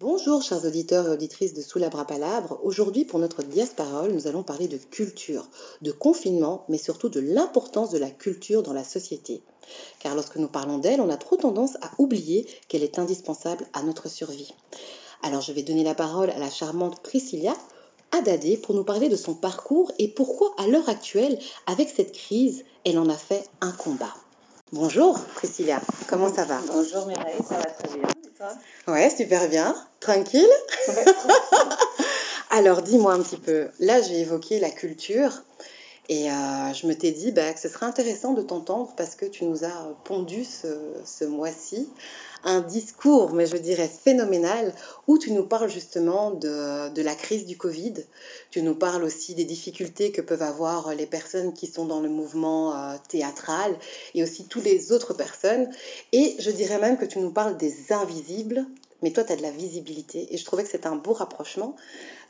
Bonjour chers auditeurs et auditrices de Sous la Palabre. Aujourd'hui pour notre diasparole, nous allons parler de culture, de confinement, mais surtout de l'importance de la culture dans la société. Car lorsque nous parlons d'elle, on a trop tendance à oublier qu'elle est indispensable à notre survie. Alors je vais donner la parole à la charmante Priscilla Adadé pour nous parler de son parcours et pourquoi à l'heure actuelle, avec cette crise, elle en a fait un combat. Bonjour Priscilla, comment ça va? Bonjour Mireille, ça va très bien. Toi Ouais, super bien. Tranquille. Alors dis-moi un petit peu, là j'ai évoqué la culture et euh, je me t'ai dit bah, que ce serait intéressant de t'entendre parce que tu nous as pondu ce, mois-ci un discours, mais je dirais phénoménal, où tu nous parles justement de, la crise du Covid. Tu nous parles aussi des difficultés que peuvent avoir les personnes qui sont dans le mouvement euh, théâtral et aussi toutes les autres personnes. Et je dirais même que tu nous parles des invisibles, mais toi tu as de la visibilité. Et je trouvais que c'était un beau rapprochement.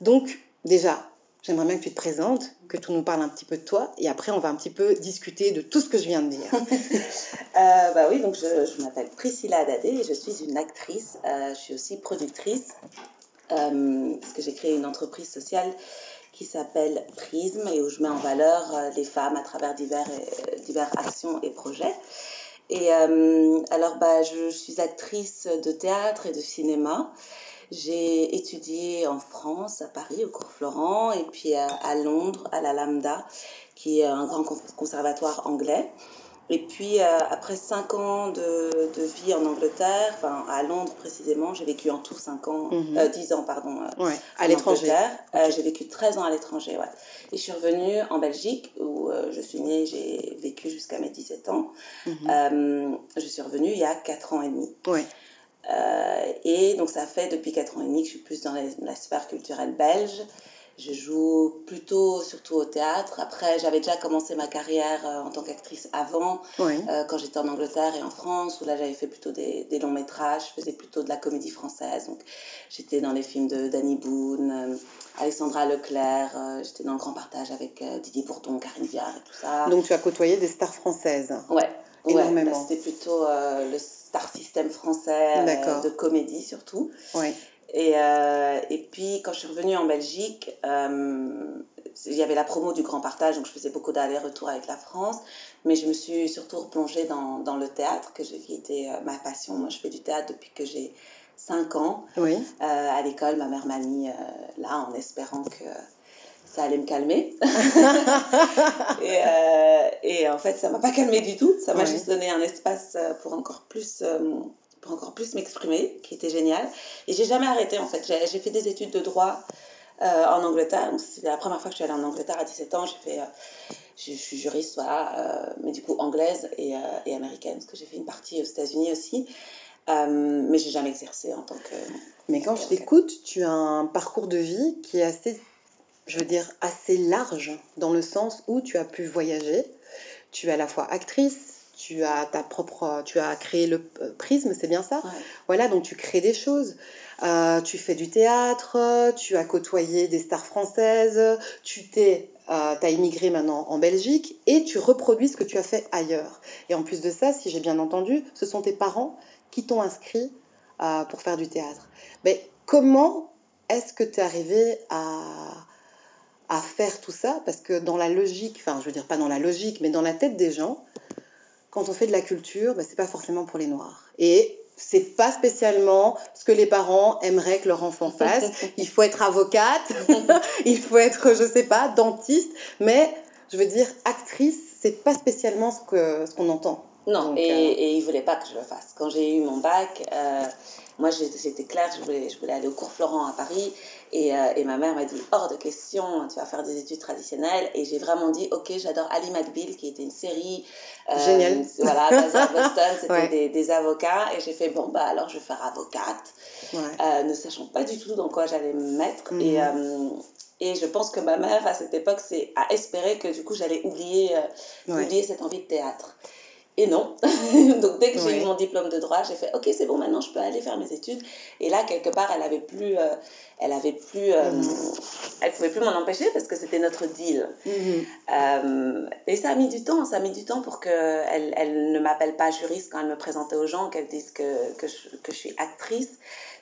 Donc déjà, J'aimerais bien que tu te présentes, que tu nous parles un petit peu de toi, et après on va un petit peu discuter de tout ce que je viens de dire. euh, bah oui, donc je, m'appelle Priscilla Dadé et je suis une actrice. Euh, je suis aussi productrice, euh, parce que j'ai créé une entreprise sociale qui s'appelle Prisme et où je mets en valeur euh, les femmes à travers divers, divers actions et projets. Et alors, bah, je suis actrice de théâtre et de cinéma. J'ai étudié en France, à Paris, au cours Florent, et puis à, Londres, à la Lambda, qui est un grand conservatoire anglais. Et puis, euh, après cinq ans de, de, vie en Angleterre, enfin à Londres précisément, j'ai vécu en tout cinq ans, mhm. euh, dix ans, pardon, euh, à l'étranger. j'ai vécu 13 ans à l'étranger, ouais. Et je suis revenue en Belgique, où je suis née, j'ai vécu jusqu'à mes 17 ans. Mhm. je suis revenue il y a quatre ans et demi. Ouais. Euh, et donc ça fait depuis 4 ans et demi que je suis plus dans la, sphère culturelle belge. Je joue plutôt, surtout au théâtre. Après, j'avais déjà commencé ma carrière euh, en tant qu'actrice avant, euh, quand j'étais en Angleterre et en France, où là j'avais fait plutôt des, des, longs métrages, je faisais plutôt de la comédie française. Donc j'étais dans les films de Danny Boone, Alexandra Leclerc, j'étais dans le grand partage avec Didier Bourdon, Karine Viard et tout ça. Donc tu as côtoyé des stars françaises Ouais, énormément. Ouais, C'était plutôt le star system français euh, de comédie surtout. Et, euh, et puis quand je suis revenue en Belgique, euh, il y avait la promo du Grand Partage, donc je faisais beaucoup d'allers-retours avec la France, mais je me suis surtout replongée dans, dans le théâtre, que qui était ma passion. Moi, je fais du théâtre depuis que j'ai 5 ans. Oui. à l'école, ma mère m'a mis là en espérant que ça allait me calmer. et, euh, et, en fait, ça m'a pas calmé du tout. Ça m'a juste donné un espace euh, pour encore plus, euh, pour encore plus m'exprimer, qui était génial. Et j'ai jamais arrêté en fait. J'ai fait des études de droit en Angleterre. C'est la première fois que je suis allée en Angleterre à 17 ans. J'ai fait, je, suis juriste, voilà, mais du coup anglaise et, et américaine, parce que j'ai fait une partie aux États-Unis aussi. mais j'ai jamais exercé en tant que. Mais quand je t'écoute, tu as un parcours de vie qui est assez je veux dire, assez large, dans le sens où tu as pu voyager, tu es à la fois actrice, tu as ta propre, tu as créé le euh, prisme, c'est bien ça? Voilà, donc tu crées des choses. Euh, tu fais du théâtre, tu as côtoyé des stars françaises, tu t'es, euh, as immigré maintenant en Belgique et tu reproduis ce que tu as fait ailleurs. Et en plus de ça, si j'ai bien entendu, ce sont tes parents qui t'ont inscrit pour faire du théâtre. Mais comment est-ce que tu es arrivé à, à faire tout ça parce que dans la logique, enfin je veux dire pas dans la logique, mais dans la tête des gens, quand on fait de la culture, bah, c'est pas forcément pour les noirs. Et c'est pas spécialement ce que les parents aimeraient que leur enfant fasse. Il faut être avocate, il faut être, je sais pas, dentiste, mais je veux dire, actrice, c'est pas spécialement ce qu'on ce qu'on entend. Non, et, euh, et il voulait pas que je le fasse. Quand j'ai eu mon bac, euh, moi c'était clair, je voulais, je voulais aller au cours Florent à Paris. Et, euh, et, ma mère m'a dit hors de question, tu vas faire des études traditionnelles. Et j'ai vraiment dit ok, j'adore Ali McBeal, qui était une série. Euh, Génial. Voilà, à Boston, c'était des, des, avocats. Et j'ai fait bon, bah alors je vais faire avocate, euh, ne sachant pas du tout dans quoi j'allais me mettre. Et, mhm. et je pense que ma mère, à cette époque, c'est à espérer que du coup j'allais oublier, oublier cette envie de théâtre. Et non. Donc dès que j'ai eu mon diplôme de droit, j'ai fait ok c'est bon maintenant je peux aller faire mes études. Et là quelque part elle avait plus, euh, elle avait plus, euh, mhm. elle pouvait plus m'en empêcher parce que c'était notre deal. Mhm. Euh, et ça a mis du temps, ça a mis du temps pour que elle, ne m'appelle pas juriste quand elle me présentait aux gens, qu'elle dise que, que, je, que je suis actrice.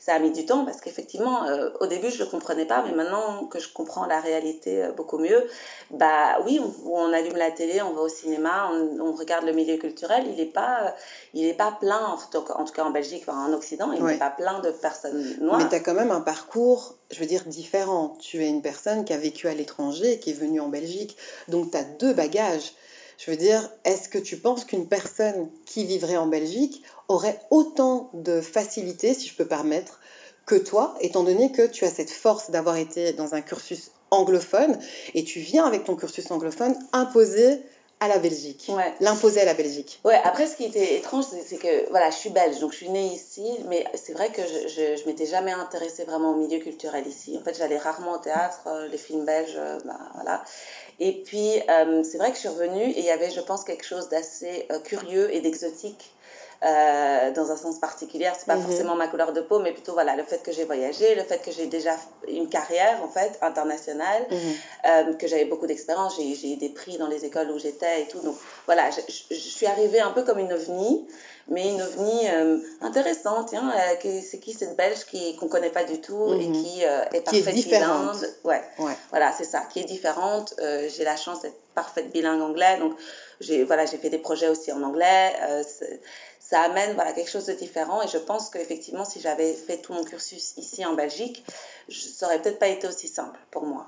Ça a mis du temps parce qu'effectivement, euh, au début, je ne le comprenais pas, mais maintenant que je comprends la réalité euh, beaucoup mieux, bah oui, on, on, allume la télé, on va au cinéma, on, on regarde le milieu culturel, il n'est pas, il est pas plein, en tout, en tout cas en Belgique, enfin, en Occident, il n'est pas plein de personnes noires. Mais tu as quand même un parcours, je veux dire, différent. Tu es une personne qui a vécu à l'étranger, qui est venue en Belgique, donc tu as deux bagages. Je veux dire, est-ce que tu penses qu'une personne qui vivrait en Belgique aurait autant de facilité, si je peux permettre, que toi, étant donné que tu as cette force d'avoir été dans un cursus anglophone et tu viens avec ton cursus anglophone imposer à la Belgique, ouais. l'imposer à la Belgique? Ouais, après ce qui était étrange, c'est que voilà, je suis belge, donc je suis née ici, mais c'est vrai que je, je, je m'étais jamais intéressée vraiment au milieu culturel ici. En fait, j'allais rarement au théâtre, euh, les films belges, euh, bah, voilà. Et puis, euh, c'est vrai que je suis revenue et il y avait, je pense, quelque chose d'assez euh, curieux et d'exotique euh, dans un sens particulier. C'est pas mm -hmm. forcément ma couleur de peau, mais plutôt voilà, le fait que j'ai voyagé, le fait que j'ai déjà une carrière en fait internationale, mm -hmm. euh, que j'avais beaucoup d'expérience, j'ai eu des prix dans les écoles où j'étais et tout. Donc voilà, je, suis arrivée un peu comme une ovni, mais une ovni euh, intéressante. Tiens, euh, c'est qui cette Belge qui qu'on connaît pas du tout mm -hmm. et qui euh, est parfaite qui est différente. bilingue. Ouais. ouais. Voilà, c'est ça, qui est différente. j'ai la chance d'être parfaite bilingue anglais, donc j'ai voilà, j'ai fait des projets aussi en anglais ça amène voilà, quelque chose de différent. Et je pense qu'effectivement, si j'avais fait tout mon cursus ici en Belgique, ça aurait peut-être pas été aussi simple pour moi.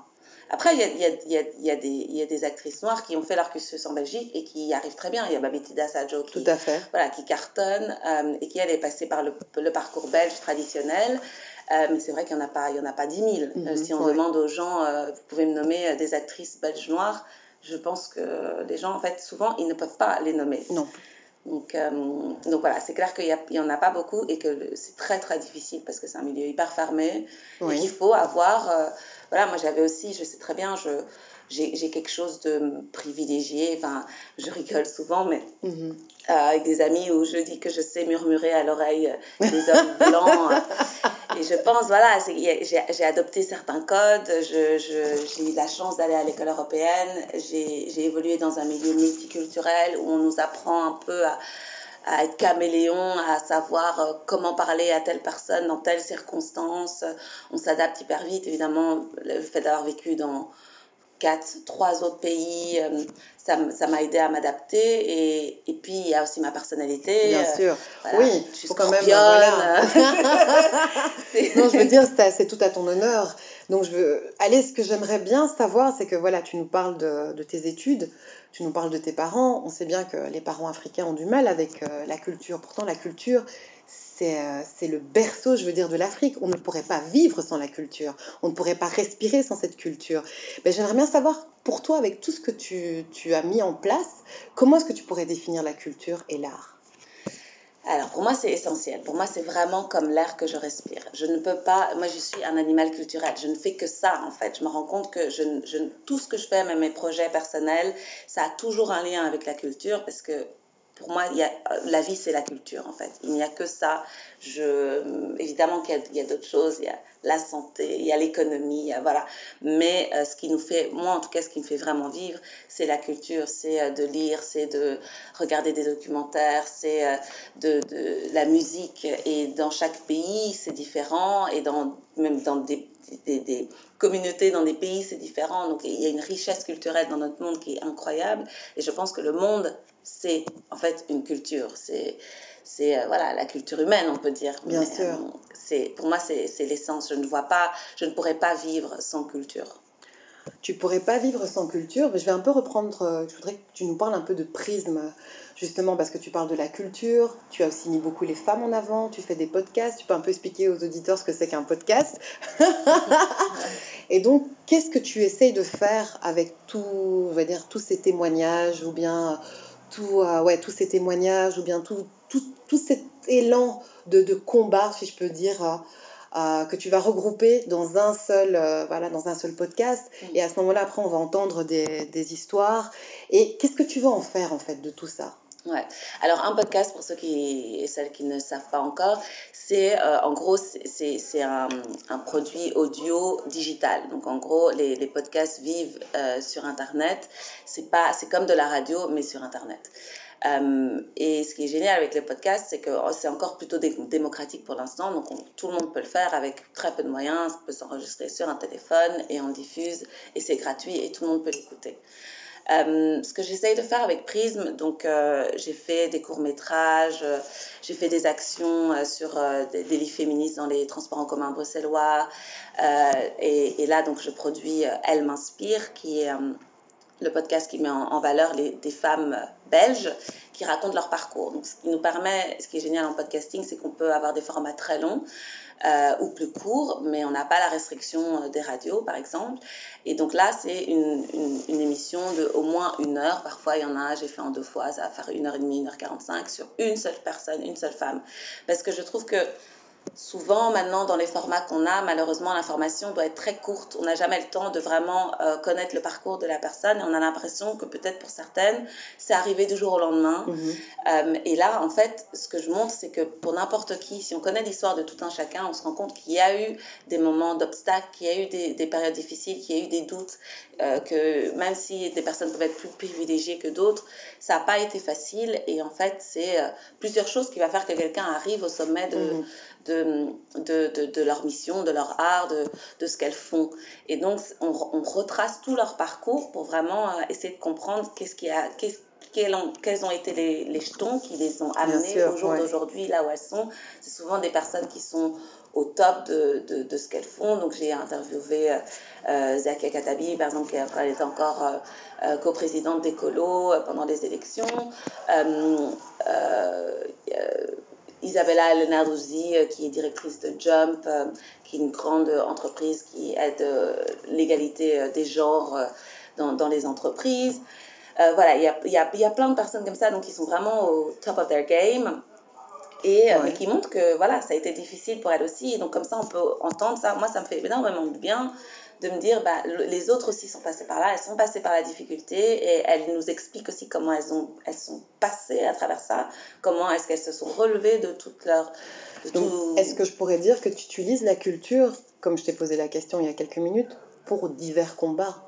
Après, il y a, y, a, y, a, y, a des, y a des actrices noires qui ont fait leur cursus en Belgique et qui y arrivent très bien. Il y a Babetida Sajo qui, Tout à fait. Voilà, qui cartonne euh, et qui, elle, est passée par le, le parcours belge traditionnel. Euh, mais c'est vrai qu'il n'y en, a pas, il y en a pas 10 000. Mm -hmm, euh, si on ouais. demande aux gens, vous pouvez me nommer des actrices belges noires, je pense que les gens, en fait, souvent, ils ne peuvent pas les nommer. Non. Donc, euh, donc voilà, c'est clair qu'il n'y en a pas beaucoup et que c'est très très difficile parce que c'est un milieu hyper fermé oui. et qu'il faut avoir. Euh, voilà, moi j'avais aussi, je sais très bien, je, j'ai quelque chose de privilégié. Enfin, je rigole souvent, mais mm -hmm. euh, avec des amis où je dis que je sais murmurer à l'oreille des hommes blancs. et je pense, voilà, j'ai adopté certains codes. J'ai eu la chance d'aller à l'école européenne. J'ai évolué dans un milieu multiculturel où on nous apprend un peu à à être caméléon, à savoir euh, comment parler à telle personne dans telle circonstance. On s'adapte hyper vite, évidemment, le fait d'avoir vécu dans, quatre, trois autres pays, euh, ça m'a aidé à m'adapter. Et, et, puis, il y a aussi ma personnalité. Bien euh, sûr. Voilà, oui, je suis faut quand même. Voilà. non, je veux dire, c'est tout à ton honneur. Donc, je veux. Allez, ce que j'aimerais bien savoir, c'est que voilà, tu nous parles de, de, tes études, tu nous parles de tes parents. On sait bien que les parents africains ont du mal avec euh, la culture. Pourtant, la culture, c'est le berceau, je veux dire, de l'Afrique. On ne pourrait pas vivre sans la culture. On ne pourrait pas respirer sans cette culture. Mais j'aimerais bien savoir, pour toi, avec tout ce que tu, as mis en place, comment est-ce que tu pourrais définir la culture et l'art? Alors pour moi c'est essentiel. Pour moi c'est vraiment comme l'air que je respire. Je ne peux pas. Moi je suis un animal culturel. Je ne fais que ça en fait. Je me rends compte que je, tout ce que je fais, même mes projets personnels, ça a toujours un lien avec la culture parce que pour moi, il y a, la vie, c'est la culture, en fait. Il n'y a que ça. Je, évidemment qu'il y a, d'autres choses. Il y a la santé, il y a l'économie, voilà. Mais euh, ce qui nous fait, moi en tout cas, ce qui me fait vraiment vivre, c'est la culture. C'est euh, de lire, c'est de regarder des documentaires, c'est euh, de, de, la musique. Et dans chaque pays, c'est différent. Et dans, même dans des, des, des communautés, dans des pays, c'est différent. Donc il y a une richesse culturelle dans notre monde qui est incroyable. Et je pense que le monde c'est en fait une culture. C'est c'est euh, voilà la culture humaine, on peut dire. Bien Mais, sûr. Euh, c'est pour moi c'est l'essence. Je ne vois pas, je ne pourrais pas vivre sans culture. Tu pourrais pas vivre sans culture. Mais je vais un peu reprendre. Je voudrais que tu nous parles un peu de prisme, justement parce que tu parles de la culture. Tu as aussi mis beaucoup les femmes en avant. Tu fais des podcasts. Tu peux un peu expliquer aux auditeurs ce que c'est qu'un podcast. Et donc, qu'est-ce que tu essayes de faire avec tout, on va dire, tous ces témoignages ou bien tout, euh, ouais, tous ces témoignages ou bien tout, tout, tout cet élan de, de, combat, si je peux dire, euh, que tu vas regrouper dans un seul, euh, voilà, dans un seul podcast. Mmh. Et à ce moment-là, après, on va entendre des, des histoires. Et qu'est-ce que tu vas en faire, en fait, de tout ça? Ouais. Alors un podcast, pour ceux qui et celles qui ne savent pas encore, c'est euh, en gros c'est un, un, produit audio digital. Donc en gros les, les podcasts vivent euh, sur Internet. C'est pas c'est comme de la radio mais sur Internet. Euh, et ce qui est génial avec les podcasts, c'est que oh, c'est encore plutôt démocratique pour l'instant. Donc tout le monde peut le faire avec très peu de moyens. On peut s'enregistrer sur un téléphone et on diffuse et c'est gratuit et tout le monde peut l'écouter. Euh, ce que j'essaye de faire avec Prism, donc euh, j'ai fait des courts-métrages, j'ai fait des actions sur des, des, lits féministes dans les transports en commun bruxellois. Et, là, donc, je produis Elle m'inspire, qui est le podcast qui met en, en valeur les, des femmes belges qui racontent leur parcours. Donc, ce qui nous permet, ce qui est génial en podcasting, c'est qu'on peut avoir des formats très longs euh, ou plus courts, mais on n'a pas la restriction euh, des radios, par exemple. Et donc là, c'est une, une, une, émission de au moins une heure. Parfois, il y en a, j'ai fait en deux fois, ça va faire une heure et demie, une heure quarante-cinq sur une seule personne, une seule femme. Parce que je trouve que souvent maintenant dans les formats qu'on a, malheureusement l'information doit être très courte. On n'a jamais le temps de vraiment euh, connaître le parcours de la personne et on a l'impression que peut-être pour certaines, c'est arrivé du jour au lendemain. Mm -hmm. euh, et là, en fait, ce que je montre, c'est que pour n'importe qui, si on connaît l'histoire de tout un chacun, on se rend compte qu'il y a eu des moments d'obstacles, qu'il y a eu des, des, périodes difficiles, qu'il y a eu des doutes, euh, que même si des personnes peuvent être plus privilégiées que d'autres, ça n'a pas été facile. Et en fait, c'est plusieurs choses qui va faire que quelqu'un arrive au sommet de... Mm -hmm de, de, de, de, leur mission, de leur art, de, de ce qu'elles font. Et donc, on, on, retrace tout leur parcours pour vraiment euh, essayer de comprendre qu'est-ce qui a, qu'est-ce quels ont, quels ont été les, les, jetons qui les ont amenés au jour ouais. d'aujourd'hui, là où elles sont. C'est souvent des personnes qui sont au top de, de, de ce qu'elles font. Donc, j'ai interviewé euh, euh, Zakia Katabi, par exemple, quand elle était encore euh, euh, coprésidente d'Ecolo pendant les élections. Isabella Lenarduzzi, euh, qui est directrice de Jump, euh, qui est une grande entreprise qui aide euh, l'égalité des genres dans, dans, les entreprises. voilà, il y a, y, a, y a, plein de personnes comme ça donc, qui sont vraiment au top of their game et ouais. qui montrent que voilà, ça a été difficile pour elles aussi. Et donc, comme ça, on peut entendre ça. Moi, ça me fait énormément de bien de me dire, bah, les autres aussi sont passées par là, elles sont passées par la difficulté et elles nous expliquent aussi comment elles, ont, elles sont passées à travers ça, comment est-ce qu'elles se sont relevées de toute leur... Tout... Est-ce que je pourrais dire que tu utilises la culture, comme je t'ai posé la question il y a quelques minutes, pour divers combats?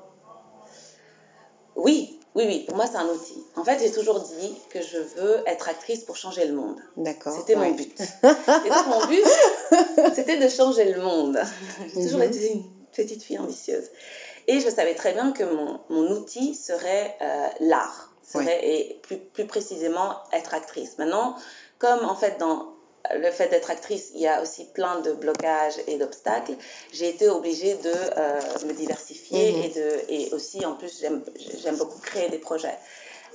Oui, oui, oui, pour moi c'est un outil. En fait, j'ai toujours dit que je veux être actrice pour changer le monde. D'accord. C'était ouais. mon but. Et donc mon but, c'était de changer le monde. J'ai toujours mm -hmm. été petite fille ambitieuse. Et je savais très bien que mon, mon outil serait euh, l'art, serait, et plus, plus, précisément être actrice. Maintenant, comme en fait dans le fait d'être actrice, il y a aussi plein de blocages et d'obstacles, j'ai été obligée de euh, me diversifier -hmm. et, de, et aussi en plus j'aime beaucoup créer des projets.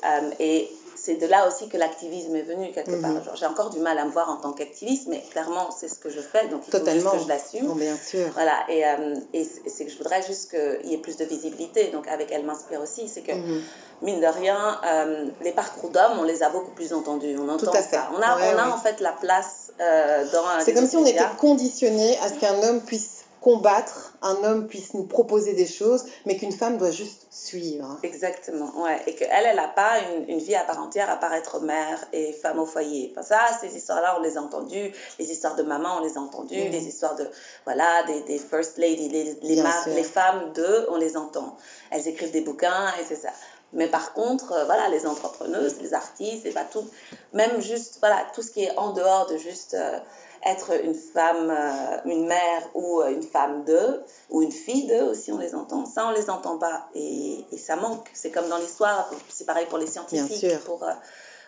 Euh, et c'est de là aussi que l'activisme est venu quelque mmh. part. J'ai encore du mal à me voir en tant qu'activiste, mais clairement, c'est ce que je fais, donc il Totalement. faut que je l'assume. Bien sûr. Voilà, et, euh, et c'est que je voudrais juste qu'il y ait plus de visibilité. Donc, avec Elle m'inspire aussi, c'est que, mmh. mine de rien, euh, les parcours d'hommes, on les a beaucoup plus entendus. On entend Tout à fait. ça. On a, ouais, on a en fait la place euh, dans. C'est comme si on était conditionné à ce qu'un homme puisse combattre, un homme puisse nous proposer des choses, mais qu'une femme doit juste suivre. Exactement, ouais. Et qu'elle, elle n'a pas une, une, vie à part entière à part être mère et femme au foyer. Enfin, ça, ces histoires-là, on les a entendues. Les histoires de maman, on les a entendues. Mmh. Les histoires de, voilà, des, des first ladies, les, les, les femmes d'eux, on les entend. Elles écrivent des bouquins et c'est ça. Mais par contre, euh, voilà, les entrepreneuses, les artistes, et pas tout, même juste, voilà, tout ce qui est en dehors de juste euh, être une femme, euh, une mère ou euh, une femme d'eux, ou une fille d'eux aussi, on les entend. Ça, on les entend pas. Et, et ça manque. C'est comme dans l'histoire, c'est pareil pour les scientifiques, pour euh,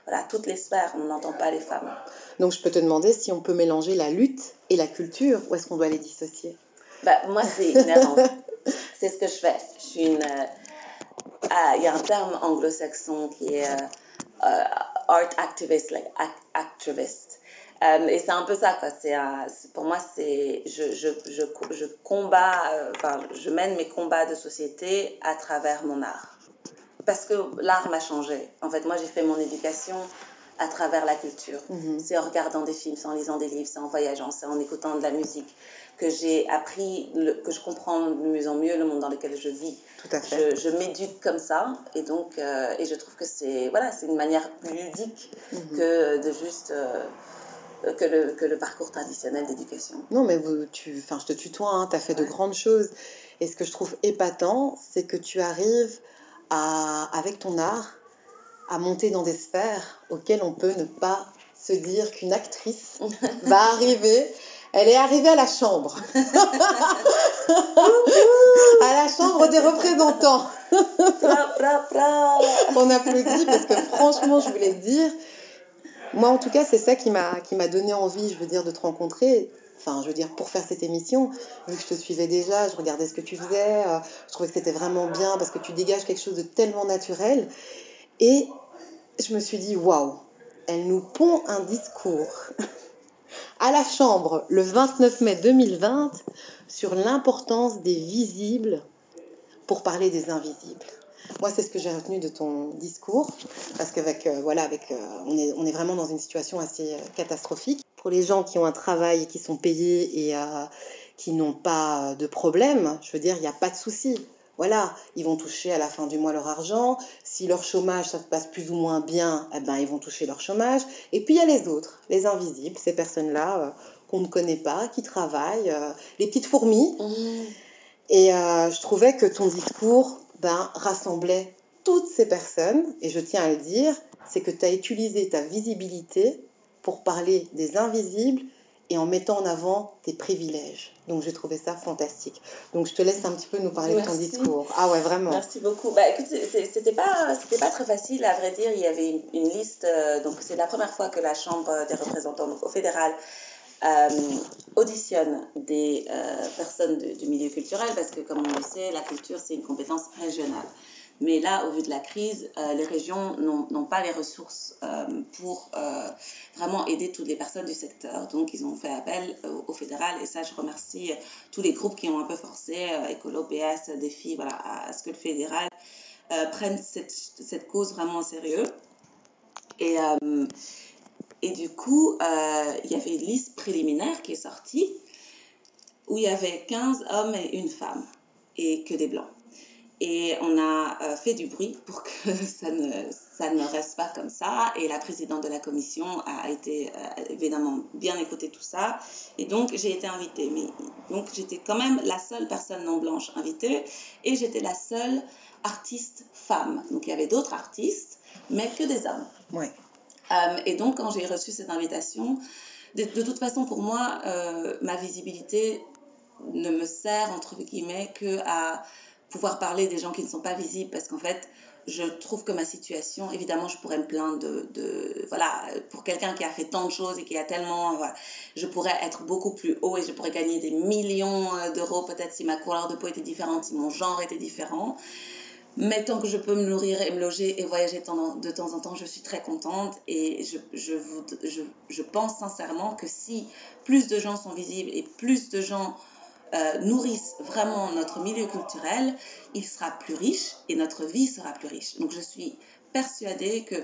voilà, toutes les sphères, on n'entend pas les femmes. Donc je peux te demander si on peut mélanger la lutte et la culture, ou est-ce qu'on doit les dissocier? Bah, Moi, c'est inhérent. c'est ce que je fais. Je suis une. Ah, il y a un terme anglo-saxon qui est art activist, like activist. Euh, et c'est un peu ça, quoi. C'est, pour moi, c'est, je, je, je, je combats, euh, enfin, je mène mes combats de société à travers mon art. Parce que l'art m'a changé. En fait, moi, j'ai fait mon éducation à travers la culture. Mhm. C'est en regardant des films, c'est en lisant des livres, c'est en voyageant, c'est en écoutant de la musique que j'ai appris, que je comprends de mieux en mieux le monde dans lequel je vis. Tout à fait. Je, m'éduque comme ça et donc euh, et je trouve que c'est voilà c'est une manière plus ludique mhm. que de juste euh, que, le, que le parcours traditionnel d'éducation. Non mais vous, tu, je te tutoie, hein, tu as fait de grandes choses et ce que je trouve épatant c'est que tu arrives à avec ton art à monter dans des sphères auxquelles on peut ne pas se dire qu'une actrice va arriver. Elle est arrivée à la chambre. à la chambre des représentants. on applaudit parce que franchement, je voulais te dire, moi en tout cas, c'est ça qui m'a donné envie, je veux dire, de te rencontrer. Enfin, je veux dire, pour faire cette émission, vu que je te suivais déjà, je regardais ce que tu faisais, euh, je trouvais que c'était vraiment bien parce que tu dégages quelque chose de tellement naturel. Et je me suis dit, waouh, elle nous pond un discours à la Chambre le 29 mai 2020 sur l'importance des visibles pour parler des invisibles. Moi, c'est ce que j'ai retenu de ton discours, parce qu'avec euh, voilà, avec, euh, on, est, on est vraiment dans une situation assez euh, catastrophique. Pour les gens qui ont un travail, qui sont payés et qui n'ont pas de problème, je veux dire, il n'y a pas de souci voilà, ils vont toucher à la fin du mois leur argent. Si leur chômage, ça se passe plus ou moins bien, eh ben, ils vont toucher leur chômage. Et puis il y a les autres, les invisibles, ces personnes-là qu'on ne connaît pas, qui travaillent, les petites fourmis. Mmh. Et euh, je trouvais que ton discours ben, rassemblait toutes ces personnes. Et je tiens à le dire, c'est que tu as utilisé ta visibilité pour parler des invisibles et en mettant en avant tes privilèges. Donc j'ai trouvé ça fantastique. Donc je te laisse un petit peu nous parler de ton discours. Ah ouais, vraiment. Merci beaucoup. Bah écoute, c'était pas, c'était pas très facile à vrai dire. Il y avait une, liste, euh, donc c'est la première fois que la Chambre des représentants donc au fédéral auditionne des euh, personnes du milieu culturel parce que comme on le sait, la culture c'est une compétence régionale. Mais là, au vu de la crise, euh, les régions n'ont pas les ressources euh, pour euh, vraiment aider toutes les personnes du secteur. Donc, ils ont fait appel au, fédéral. Et ça, je remercie tous les groupes qui ont un peu forcé, Écolo, PS, Défi, voilà, à, ce que le fédéral prenne cette, cette, cause vraiment au sérieux. Et, et du coup, il y avait une liste préliminaire qui est sortie où il y avait 15 hommes et une femme et que des blancs. Et on a euh, fait du bruit pour que ça ne, ça ne reste pas comme ça. Et la présidente de la commission a été euh, évidemment bien écouté tout ça. Et donc j'ai été invitée. Mais, donc j'étais quand même la seule personne non blanche invitée. Et j'étais la seule artiste femme. Donc il y avait d'autres artistes, mais que des hommes. Ouais. Euh, et donc quand j'ai reçu cette invitation, de, de toute façon pour moi, ma visibilité ne me sert entre guillemets que à pouvoir parler des gens qui ne sont pas visibles parce qu'en fait, je trouve que ma situation, évidemment, je pourrais me plaindre de, voilà, pour quelqu'un qui a fait tant de choses et qui a tellement, voilà, je pourrais être beaucoup plus haut et je pourrais gagner des millions euh, d'euros peut-être si ma couleur de peau était différente, si mon genre était différent. Mais tant que je peux me nourrir et me loger et voyager de temps en temps, je suis très contente et je, je, je, pense sincèrement que si plus de gens sont visibles et plus de gens euh, nourrissent vraiment notre milieu culturel, il sera plus riche et notre vie sera plus riche. Donc je suis persuadée que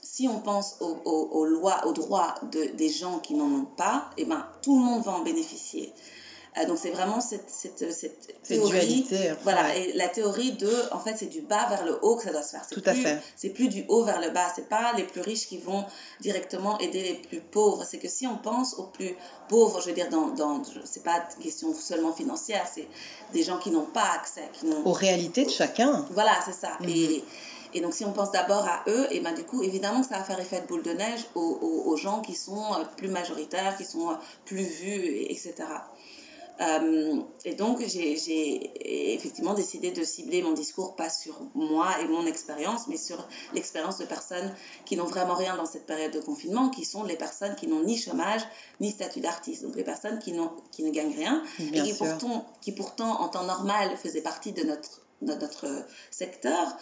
si on pense aux, lois, aux droits des gens qui n'en ont pas, eh ben, tout le monde va en bénéficier. Euh, donc c'est vraiment cette, cette, cette théorie. Voilà, et la théorie de, en fait, c'est du bas vers le haut que ça doit se faire. Tout à fait. C'est plus du haut vers le bas. C'est pas les plus riches qui vont directement aider les plus pauvres. C'est que si on pense aux plus pauvres, je veux dire, dans, dans c'est pas une question seulement financière, c'est des gens qui n'ont pas accès, qui n'ont. Aux réalités de chacun. Voilà, c'est ça. Mhm. Et et donc, si on pense d'abord à eux, et ben, du coup, évidemment, ça va faire effet de boule de neige aux, aux, gens qui sont euh, plus majoritaires, qui sont euh, plus vus, etc. Euh, et donc, j'ai effectivement décidé de cibler mon discours pas sur moi et mon expérience, mais sur l'expérience de personnes qui n'ont vraiment rien dans cette période de confinement, qui sont les personnes qui n'ont ni chômage, ni statut d'artiste. Donc, les personnes qui, qui ne gagnent rien et qui pourtant, qui pourtant, en temps normal, faisaient partie de notre, de notre secteur.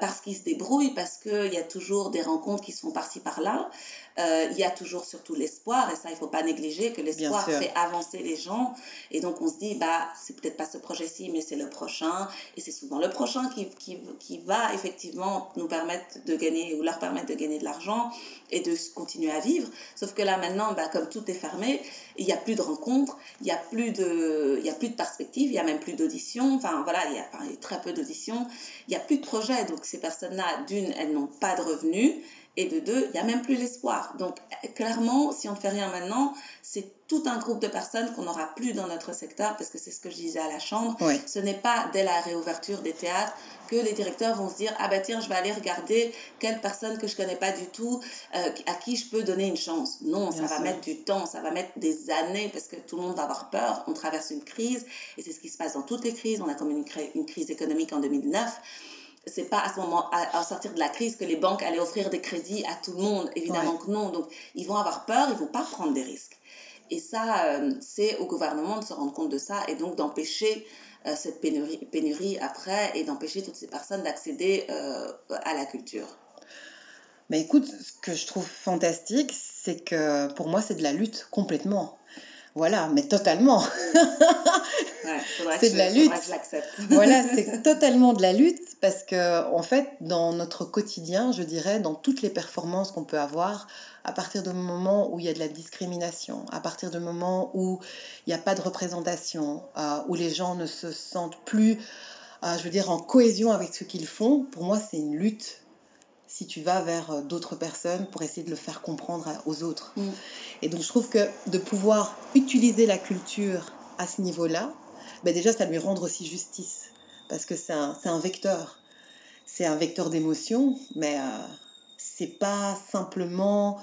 parce qu'ils se débrouillent, parce qu'il y a toujours des rencontres qui sont par-ci par-là. Euh, il y a toujours surtout l'espoir, et ça, il ne faut pas négliger que l'espoir fait avancer les gens. Et donc, on se dit, bah, c'est peut-être pas ce projet-ci, mais c'est le prochain. Et c'est souvent le prochain qui, qui, qui, va effectivement nous permettre de gagner, ou leur permettre de gagner de l'argent et de continuer à vivre. Sauf que là, maintenant, bah, comme tout est fermé, il n'y a plus de rencontres, il n'y a plus de, il y a plus de perspectives, il n'y a même plus d'auditions. Enfin, voilà, il y, a, il y a très peu d'auditions. Il n'y a plus de projets. Donc, ces personnes-là, d'une, elles n'ont pas de revenus. Et de deux, il n'y a même plus l'espoir. Donc, clairement, si on ne fait rien maintenant, c'est tout un groupe de personnes qu'on n'aura plus dans notre secteur, parce que c'est ce que je disais à la Chambre. Ce n'est pas dès la réouverture des théâtres que les directeurs vont se dire Ah bah tiens, je vais aller regarder quelle personne que je ne connais pas du tout, euh, à qui je peux donner une chance. Non, ça va mettre du temps, ça va mettre des années, parce que tout le monde va avoir peur. On traverse une crise, et c'est ce qui se passe dans toutes les crises. On a comme une, une crise économique en 2009 c'est pas à ce moment, à, sortir de la crise, que les banques allaient offrir des crédits à tout le monde. Évidemment que non. Donc, ils vont avoir peur, ils vont pas prendre des risques. Et ça, euh, c'est au gouvernement de se rendre compte de ça et donc d'empêcher euh, cette pénurie, pénurie, après et d'empêcher toutes ces personnes d'accéder euh, à la culture. Mais écoute, ce que je trouve fantastique, c'est que pour moi, c'est de la lutte complètement. Voilà, mais totalement. c'est de la lutte. voilà, c'est totalement de la lutte parce que, en fait, dans notre quotidien, je dirais, dans toutes les performances qu'on peut avoir, à partir du moment où il y a de la discrimination, à partir du moment où il n'y a pas de représentation, euh, où les gens ne se sentent plus, euh, je veux dire, en cohésion avec ce qu'ils font, pour moi, c'est une lutte si tu vas vers euh, d'autres personnes pour essayer de le faire comprendre aux autres. Mm. Et donc je trouve que de pouvoir utiliser la culture à ce niveau-là, ben déjà ça lui rendre aussi justice, parce que c'est un, un, vecteur. C'est un vecteur d'émotion, mais euh, c'est pas simplement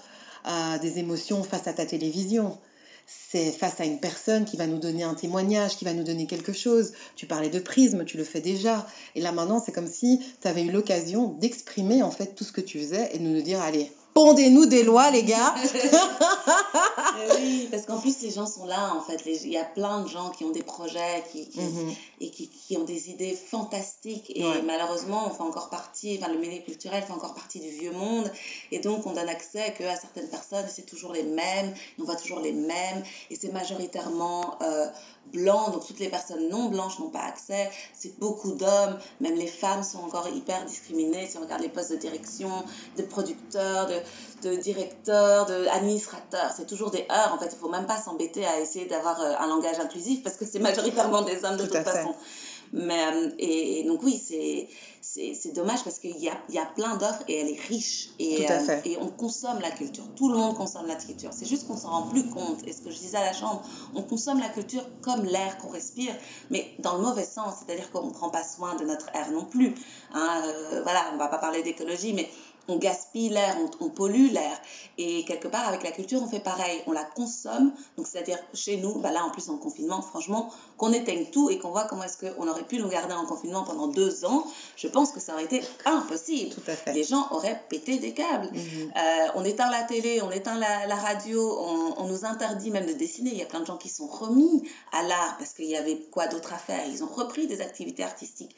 euh, des émotions face à ta télévision c'est face à une personne qui va nous donner un témoignage, qui va nous donner quelque chose. Tu parlais de prisme, tu le fais déjà. Et là maintenant, c'est comme si tu avais eu l'occasion d'exprimer en fait tout ce que tu faisais et de nous dire, allez, pondez-nous des lois, les gars. oui, parce qu'en plus, les gens sont là, en fait. Il y a plein de gens qui ont des projets qui, mhm. et qui, qui, ont des idées fantastiques. Et malheureusement, on fait encore partie, enfin, le milieu culturel fait encore partie du vieux monde. Et donc, on donne accès que à certaines personnes, c'est toujours les mêmes, on voit toujours les mêmes. Et c'est majoritairement euh, blanc, donc toutes les personnes non blanches n'ont pas accès. C'est beaucoup d'hommes, même les femmes sont encore hyper discriminées. Si on regarde les postes de direction, de producteurs, de de directeur, d'administrateur. C'est toujours des heures. En fait, il ne faut même pas s'embêter à essayer d'avoir euh, un langage inclusif parce que c'est majoritairement des hommes de toute façon. Mais, euh, et, donc oui, c'est dommage parce qu'il y a, y a plein d'offres et elle est riche. Et, euh, et on consomme la culture. Tout le monde consomme la culture. C'est juste qu'on s'en rend plus compte. Et ce que je disais à la chambre, on consomme la culture comme l'air qu'on respire, mais dans le mauvais sens. C'est-à-dire qu'on ne prend pas soin de notre air non plus. Hein. voilà, on ne va pas parler d'écologie, mais on gaspille l'air, on, pollue l'air. Et quelque part, avec la culture, on fait pareil. On la consomme. Donc, c'est-à-dire, chez nous, bah là, en plus, en confinement, franchement, qu'on éteigne tout et qu'on voit comment est-ce qu'on aurait pu nous garder en confinement pendant deux ans, je pense que ça aurait été impossible. Tout à fait. Les gens auraient pété des câbles. Mhm. Euh, on éteint la télé, on éteint la, radio, on, nous interdit même de dessiner. Il y a plein de gens qui sont remis à l'art parce qu'il y avait quoi d'autre à faire. Ils ont repris des activités artistiques.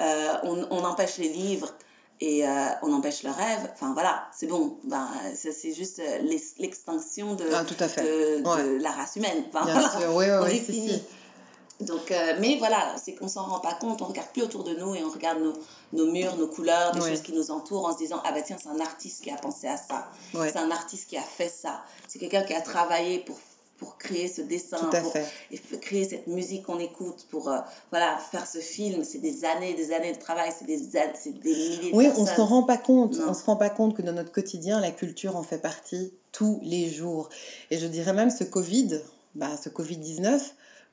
Euh, on, on empêche les livres et euh, on empêche le rêve. Enfin voilà, c'est bon. Ben, c'est juste euh, l'extinction de, ah, de, la race humaine. Enfin, voilà, on est fini. Donc, euh, mais voilà, c'est qu'on s'en rend pas compte, on regarde plus autour de nous et on regarde nos, nos murs, nos couleurs, des choses qui nous entourent en se disant ah bah tiens c'est un artiste qui a pensé à ça, c'est un artiste qui a fait ça, c'est quelqu'un qui a travaillé pour pour créer ce dessin, pour créer cette musique qu'on écoute, pour euh, voilà, faire ce film. C'est des années des années de travail, c'est des, des milliers de Oui, on ne se rend pas compte. On se rend pas compte que dans notre quotidien, la culture en fait partie tous les jours. Et je dirais même ce Covid, bah, ce Covid-19,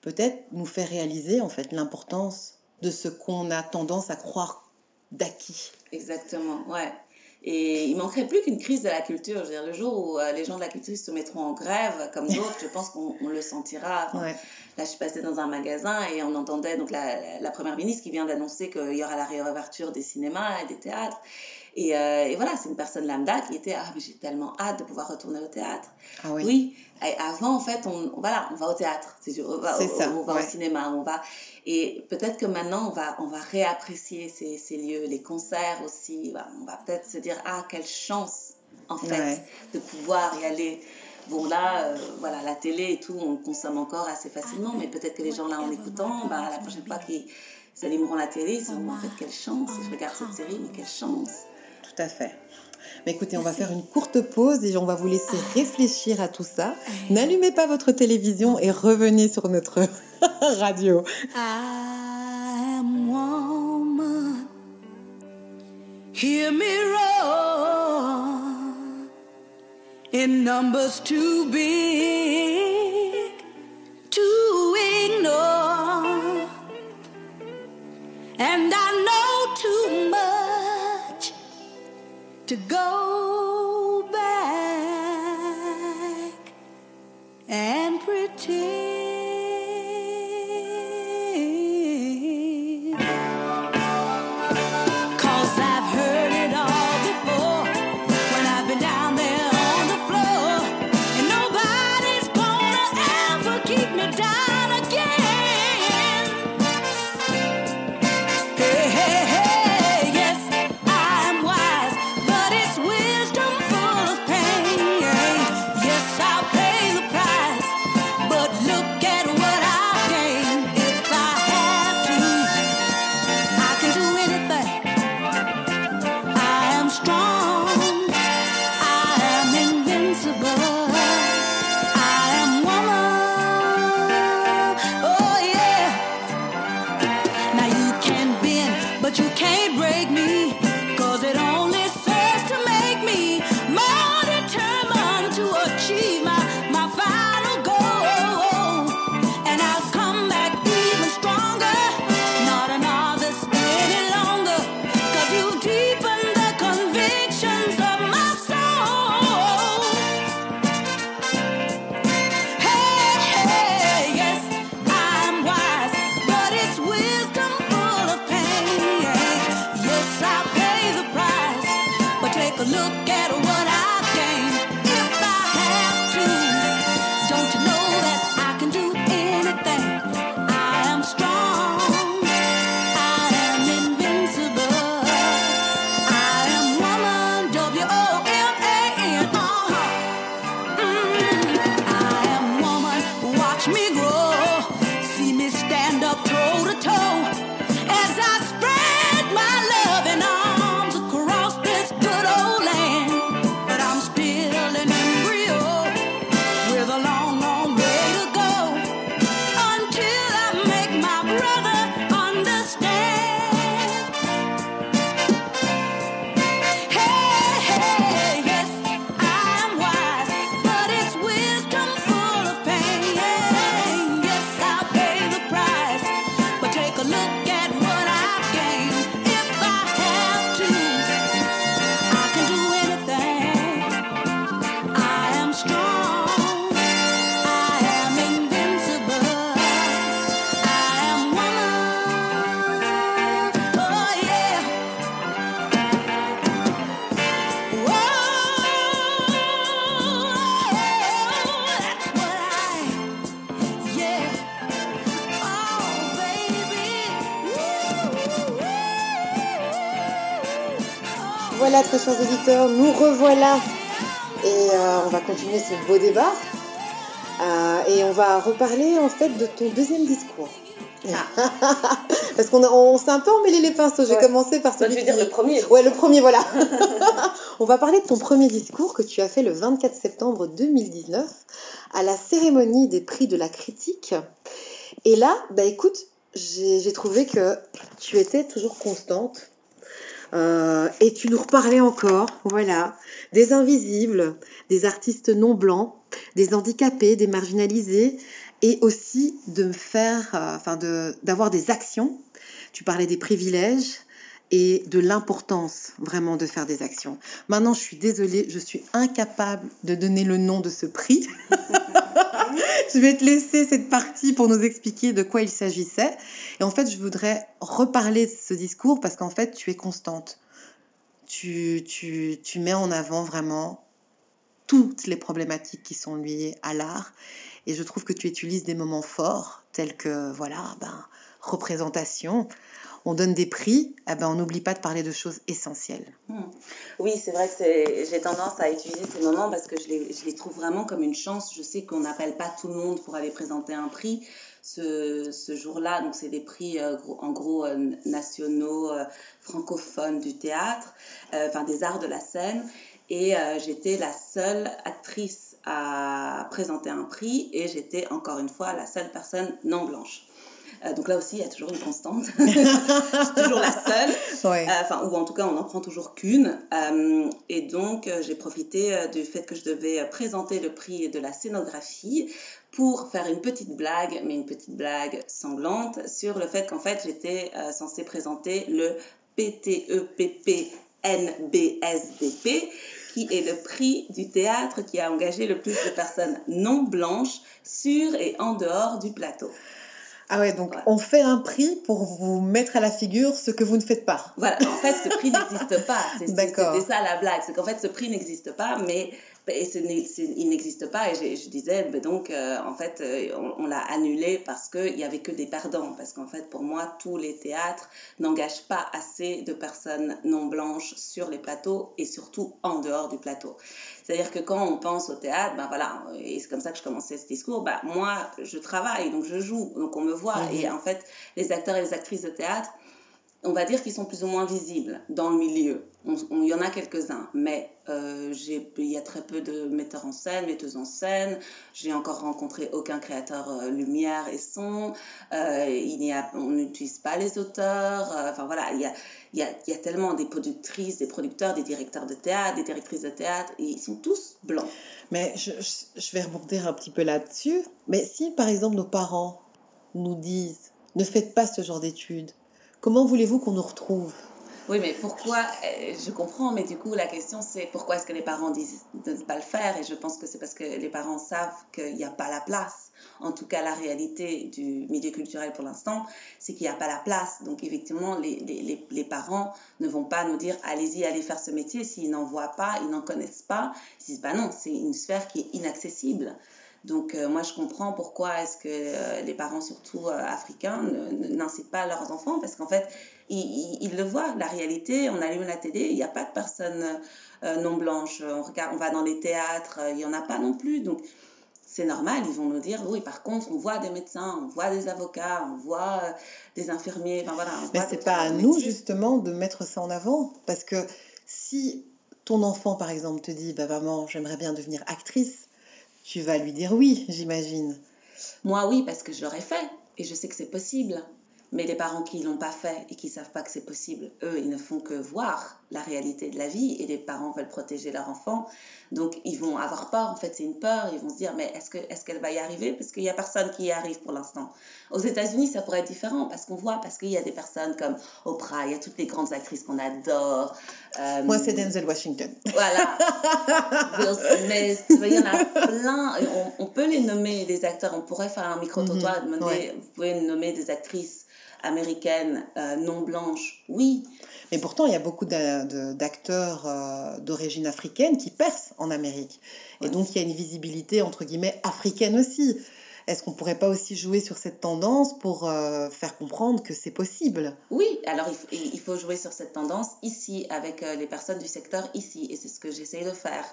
peut-être nous fait réaliser en fait l'importance de ce qu'on a tendance à croire d'acquis. Exactement, ouais. Et il manquerait plus qu'une crise de la culture. Je veux dire, le jour où euh, les gens de la culture se mettront en grève, comme d'autres, je pense qu'on le sentira. Là, je suis passée dans un magasin et on entendait donc la, la première ministre qui vient d'annoncer qu'il y aura la réouverture des cinémas et des théâtres. Et, euh, et voilà, c'est une personne lambda qui était, ah, mais j'ai tellement hâte de pouvoir retourner au théâtre. Ah oui. Oui, et avant, en fait, on, voilà, on va au théâtre, c'est on va, on- ça, on va ouais. au cinéma, on va... Et peut-être que maintenant, on va, on va réapprécier ces, ces lieux, les concerts aussi. On va peut-être se dire, ah, quelle chance, en fait, Ouais. de pouvoir y aller. Bon, là, euh, voilà, la télé et tout, on consomme encore assez facilement, mais peut-être que les gens, là, en écoutant, bah, la prochaine fois qu'ils ils allumeront la télé, ils se diront, en fait, quelle chance, je regarde cette série, mais quelle chance. Tout à fait. Mais écoutez, on va faire une courte pause et on va vous laisser réfléchir à tout ça. N'allumez pas votre télévision et revenez sur notre radio. I am woman. Hear me roar in numbers too big to ignore. And I know to go Voilà, très chers auditeurs, nous revoilà. Et euh, on va continuer ce beau débat. Euh, et on va reparler en fait de ton deuxième discours. Parce qu'on on s'est un peu emmêlé les pinceaux. J'ai Ouais. commencé par Toi, celui je vais dire qui- le premier. Ouais, le premier, voilà. On va parler de ton premier discours que tu as fait le 24 septembre 2019 à la cérémonie des prix de la critique. Et là, bah écoute, j'ai trouvé que tu étais toujours constante. Euh, et tu nous reparlais encore, voilà, des invisibles, des artistes non blancs, des handicapés, des marginalisés, et aussi de faire, euh, enfin d'avoir des actions. Tu parlais des privilèges et de l'importance vraiment de faire des actions. Maintenant, je suis désolée, je suis incapable de donner le nom de ce prix. je vais te laisser cette partie pour nous expliquer de quoi il s'agissait. Et en fait, je voudrais reparler de ce discours parce qu'en fait, tu es constante. tu, tu, tu mets en avant vraiment toutes les problématiques qui sont liées à l'art. Et je trouve que tu utilises des moments forts, tels que, voilà, ben, représentation. On donne des prix, eh ben, on n'oublie pas de parler de choses essentielles. Hmm. Oui, c'est vrai que j'ai tendance à utiliser ces moments parce que je les, trouve vraiment comme une chance. Je sais qu'on n'appelle pas tout le monde pour aller présenter un prix ce, jour-là. Donc, c'est des prix euh, en gros euh, nationaux, euh, francophones du théâtre, enfin des arts de la scène. Et j'étais la seule actrice à présenter un prix et j'étais encore une fois la seule personne non blanche. Euh, donc là aussi, il y a toujours une constante. je suis toujours la seule. Ouais. Euh, Enfin, ou en tout cas, on n'en prend toujours qu'une. Euh, et donc, j'ai profité du fait que je devais présenter le prix de la scénographie pour faire une petite blague, mais une petite blague sanglante, sur le fait qu'en fait, j'étais censée présenter le E PTEPP-NBSDP, qui est le prix du théâtre qui a engagé le plus de personnes non blanches sur et en dehors du plateau. Ah ouais, donc on fait un prix pour vous mettre à la figure ce que vous ne faites pas. Voilà, en fait, ce prix n'existe pas. D'accord. C'était ça la blague. C'est qu'en fait, ce prix n'existe pas, mais et ce n'est- c'est- il n'existe pas. Et je, je disais, ben donc, euh, en fait, euh, on, on l'a annulé parce qu'il n'y avait que des perdants. Parce qu'en fait, pour moi, tous les théâtres n'engagent pas assez de personnes non blanches sur les plateaux et surtout en dehors du plateau. C'est-à-dire que quand on pense au théâtre, ben voilà, et c'est comme ça que je commençais ce discours, ben moi, je travaille, donc je joue, donc on me voit. Mhm. Et en fait, les acteurs et les actrices de théâtre, on va dire qu'ils sont plus ou moins visibles dans le milieu. Il y en a quelques-uns, mais euh, il y a très peu de metteurs en scène, metteuses en scène. J'ai encore rencontré aucun créateur euh, lumière et son. Euh, il n'y a, on n'utilise pas les auteurs. Enfin voilà, il y a, y, a, y a tellement des productrices, des producteurs, des directeurs de théâtre, des directrices de théâtre, et ils sont tous blancs. Mais je- je vais rebondir un petit peu là-dessus. Mais si, par exemple, nos parents nous disent ne faites pas ce genre d'études, comment voulez-vous qu'on nous retrouve? Oui, mais pourquoi euh, Je comprends, mais du coup, la question c'est pourquoi est-ce que les parents disent de ne pas le faire? Et je pense que c'est parce que les parents savent qu'il n'y a pas la place. En tout cas, la réalité du milieu culturel pour l'instant, c'est qu'il n'y a pas la place. Donc, effectivement, les, les, les, parents ne vont pas nous dire allez-y, allez faire ce métier s'ils n'en voient pas, ils n'en connaissent pas. Ils disent bah non, c'est une sphère qui est inaccessible. Donc euh, moi je comprends pourquoi est-ce que euh, les parents surtout euh, africains n'incitent pas leurs enfants parce qu'en fait ils, ils- ils le voient la réalité on allume la télé il n'y a pas de personnes non blanches. On regarde on va dans les théâtres il n'y en a pas non plus. Donc c'est normal ils vont nous dire oui par contre on voit des médecins on voit des avocats on voit des infirmiers enfin voilà Mais c'est pas à nous justement de mettre ça en avant. Parce que si ton enfant, par exemple, te dit bah, Maman, j'aimerais bien devenir actrice, tu vas lui dire oui, j'imagine. Moi, oui, parce que je l'aurais fait et je sais que c'est possible. Mais les parents qui l'ont pas fait et qui savent pas que c'est possible, eux, ils ne font que voir la réalité de la vie et les parents veulent protéger leur enfant. Donc, ils vont avoir peur. En fait, c'est une peur. Ils vont se dire, mais est-ce que est-ce qu'elle va y arriver? Parce qu'il y a personne qui y arrive pour l'instant. Aux États-Unis, ça pourrait être différent parce qu'on voit, parce qu'il y a des personnes comme Oprah, il y a toutes les grandes actrices qu'on adore. Euh, Moi, c'est Denzel Washington. voilà. Vois, il y en a plein. On, on peut les nommer des acteurs. On pourrait faire un micro-trottoir et demander, ouais. vous pouvez nommer des actrices américaines euh, non blanches. Oui. Mais pourtant, il y a beaucoup d'acteurs euh, d'origine africaine qui percent en Amérique. Et Ouais. donc, il y a une visibilité, entre guillemets, africaine aussi. Est-ce qu'on pourrait pas aussi jouer sur cette tendance pour euh, faire comprendre que c'est possible? Oui, alors il, faut jouer sur cette tendance ici, avec euh, les personnes du secteur ici, et c'est ce que j'essaye de faire.